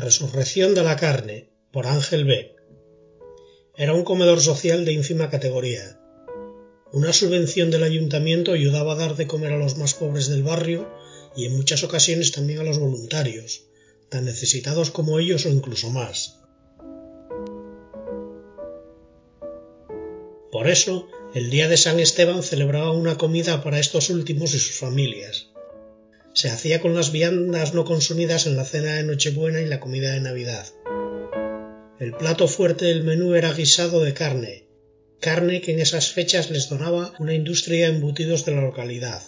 Resurrección de la carne, por Ángel B. Era un comedor social de ínfima categoría. Una subvención del ayuntamiento ayudaba a dar de comer a los más pobres del barrio y en muchas ocasiones también a los voluntarios, tan necesitados como ellos o incluso más. Por eso, el día de San Esteban celebraba una comida para estos últimos y sus familias. Se hacía con las viandas no consumidas en la cena de Nochebuena y la comida de Navidad. El plato fuerte del menú era guisado de carne, carne que en esas fechas les donaba una industria de embutidos de la localidad.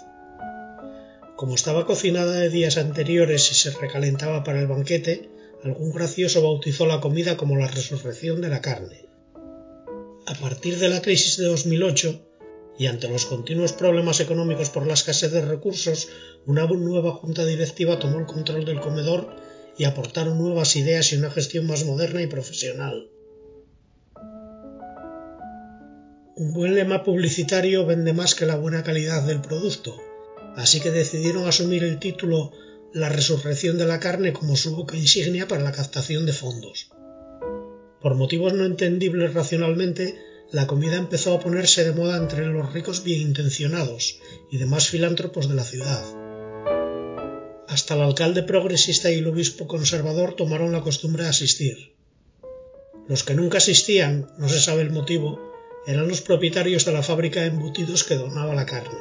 Como estaba cocinada de días anteriores y se recalentaba para el banquete, algún gracioso bautizó la comida como la resurrección de la carne. A partir de la crisis de 2008, y ante los continuos problemas económicos por la escasez de recursos, una nueva junta directiva tomó el control del comedor y aportaron nuevas ideas y una gestión más moderna y profesional. Un buen lema publicitario vende más que la buena calidad del producto, así que decidieron asumir el título La resurrección de la carne como su boca insignia para la captación de fondos. Por motivos no entendibles racionalmente, la comida empezó a ponerse de moda entre los ricos bien intencionados y demás filántropos de la ciudad. Hasta el alcalde progresista y el obispo conservador tomaron la costumbre de asistir. Los que nunca asistían, no se sabe el motivo, eran los propietarios de la fábrica de embutidos que donaba la carne.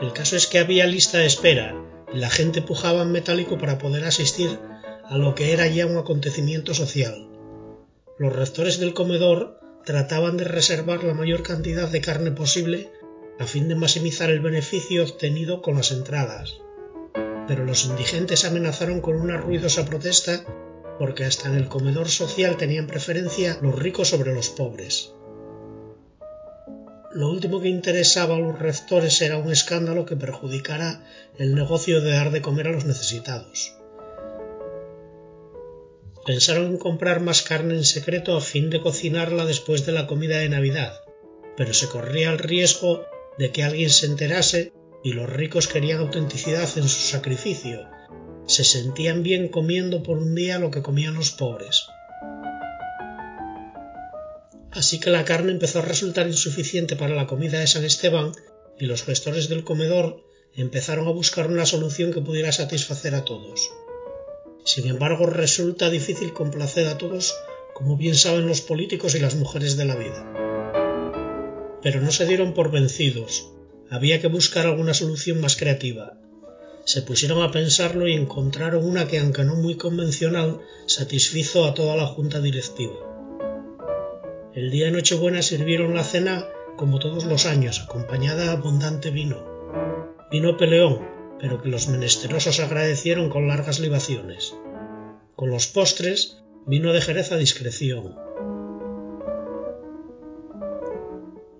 El caso es que había lista de espera y la gente pujaba en metálico para poder asistir a lo que era ya un acontecimiento social los rectores del comedor trataban de reservar la mayor cantidad de carne posible a fin de maximizar el beneficio obtenido con las entradas. Pero los indigentes amenazaron con una ruidosa protesta porque hasta en el comedor social tenían preferencia los ricos sobre los pobres. Lo último que interesaba a los rectores era un escándalo que perjudicara el negocio de dar de comer a los necesitados. Pensaron en comprar más carne en secreto a fin de cocinarla después de la comida de Navidad, pero se corría el riesgo de que alguien se enterase y los ricos querían autenticidad en su sacrificio. Se sentían bien comiendo por un día lo que comían los pobres. Así que la carne empezó a resultar insuficiente para la comida de San Esteban y los gestores del comedor empezaron a buscar una solución que pudiera satisfacer a todos. Sin embargo, resulta difícil complacer a todos, como bien saben los políticos y las mujeres de la vida. Pero no se dieron por vencidos. Había que buscar alguna solución más creativa. Se pusieron a pensarlo y encontraron una que, aunque no muy convencional, satisfizo a toda la junta directiva. El día de Nochebuena sirvieron la cena como todos los años, acompañada de abundante vino. Vino peleón, pero que los menesterosos agradecieron con largas libaciones. Con los postres vino de Jerez a discreción.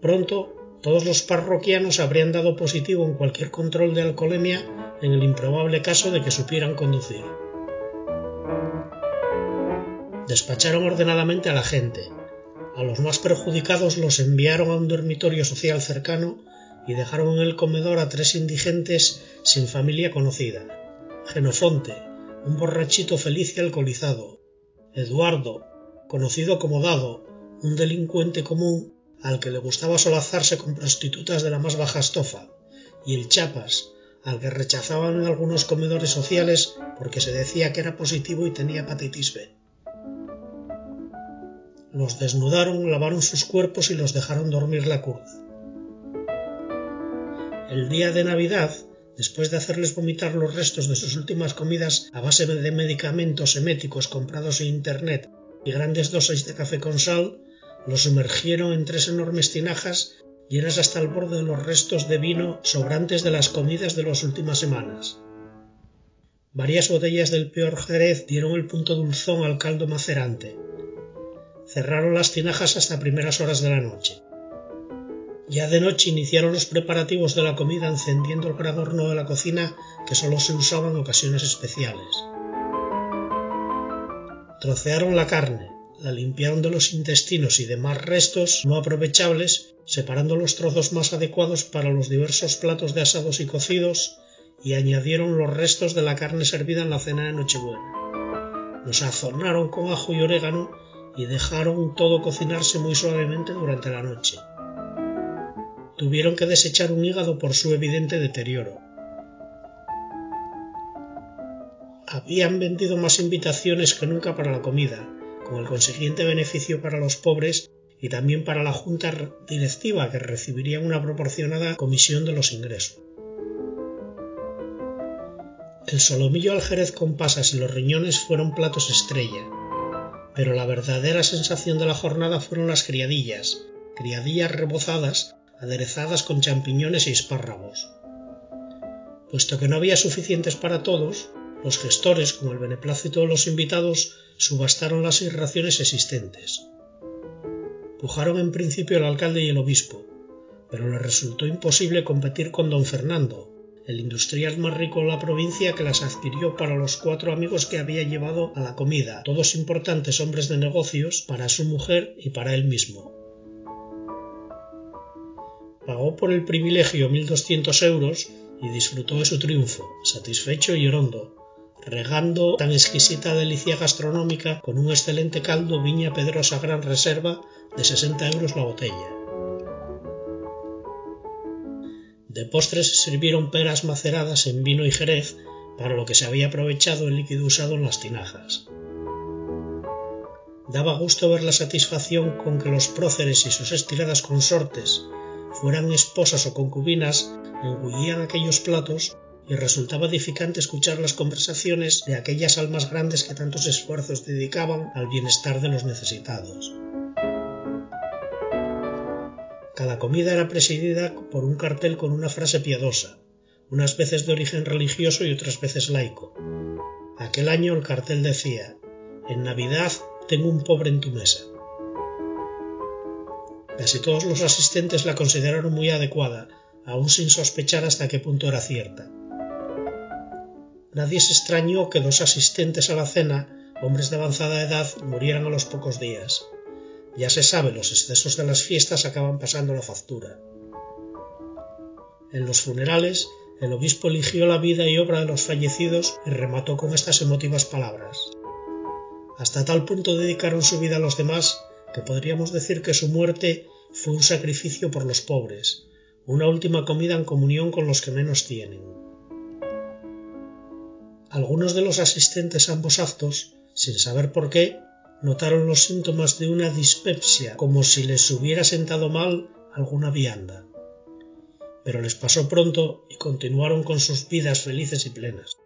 Pronto todos los parroquianos habrían dado positivo en cualquier control de alcoholemia en el improbable caso de que supieran conducir. Despacharon ordenadamente a la gente. A los más perjudicados los enviaron a un dormitorio social cercano y dejaron en el comedor a tres indigentes sin familia conocida. Genofonte, un borrachito feliz y alcoholizado. Eduardo, conocido como Dado, un delincuente común al que le gustaba solazarse con prostitutas de la más baja estofa. Y el Chapas, al que rechazaban en algunos comedores sociales porque se decía que era positivo y tenía hepatitis B. Los desnudaron, lavaron sus cuerpos y los dejaron dormir la curda. El día de Navidad, después de hacerles vomitar los restos de sus últimas comidas a base de medicamentos eméticos comprados en Internet y grandes dosis de café con sal, los sumergieron en tres enormes tinajas llenas hasta el borde de los restos de vino sobrantes de las comidas de las últimas semanas. Varias botellas del peor jerez dieron el punto dulzón al caldo macerante. Cerraron las tinajas hasta primeras horas de la noche. Ya de noche iniciaron los preparativos de la comida encendiendo el gran horno de la cocina que solo se usaba en ocasiones especiales. Trocearon la carne, la limpiaron de los intestinos y demás restos no aprovechables, separando los trozos más adecuados para los diversos platos de asados y cocidos, y añadieron los restos de la carne servida en la cena de Nochebuena. Lo sazonaron con ajo y orégano y dejaron todo cocinarse muy suavemente durante la noche. Tuvieron que desechar un hígado por su evidente deterioro. Habían vendido más invitaciones que nunca para la comida, con el consiguiente beneficio para los pobres y también para la junta directiva que recibiría una proporcionada comisión de los ingresos. El solomillo al jerez con pasas y los riñones fueron platos estrella, pero la verdadera sensación de la jornada fueron las criadillas, criadillas rebozadas aderezadas con champiñones y espárragos. Puesto que no había suficientes para todos, los gestores, con el beneplácito de los invitados, subastaron las raciones existentes. Pujaron en principio el alcalde y el obispo, pero les resultó imposible competir con don Fernando, el industrial más rico de la provincia que las adquirió para los cuatro amigos que había llevado a la comida, todos importantes hombres de negocios, para su mujer y para él mismo. Pagó por el privilegio mil doscientos euros y disfrutó de su triunfo, satisfecho y orondo, regando tan exquisita delicia gastronómica con un excelente caldo Viña Pedrosa Gran Reserva de 60 euros la botella. De postres se sirvieron peras maceradas en vino y jerez, para lo que se había aprovechado el líquido usado en las tinajas. Daba gusto ver la satisfacción con que los próceres y sus estiradas consortes, fueran esposas o concubinas, engullían aquellos platos y resultaba edificante escuchar las conversaciones de aquellas almas grandes que tantos esfuerzos dedicaban al bienestar de los necesitados. Cada comida era presidida por un cartel con una frase piadosa, unas veces de origen religioso y otras veces laico. Aquel año el cartel decía En Navidad tengo un pobre en tu mesa. Casi todos los asistentes la consideraron muy adecuada, aun sin sospechar hasta qué punto era cierta. Nadie se extrañó que dos asistentes a la cena, hombres de avanzada edad, murieran a los pocos días. Ya se sabe, los excesos de las fiestas acaban pasando la factura. En los funerales, el obispo eligió la vida y obra de los fallecidos y remató con estas emotivas palabras. Hasta tal punto dedicaron su vida a los demás que podríamos decir que su muerte fue un sacrificio por los pobres, una última comida en comunión con los que menos tienen. Algunos de los asistentes a ambos actos, sin saber por qué, notaron los síntomas de una dispepsia, como si les hubiera sentado mal alguna vianda. Pero les pasó pronto y continuaron con sus vidas felices y plenas.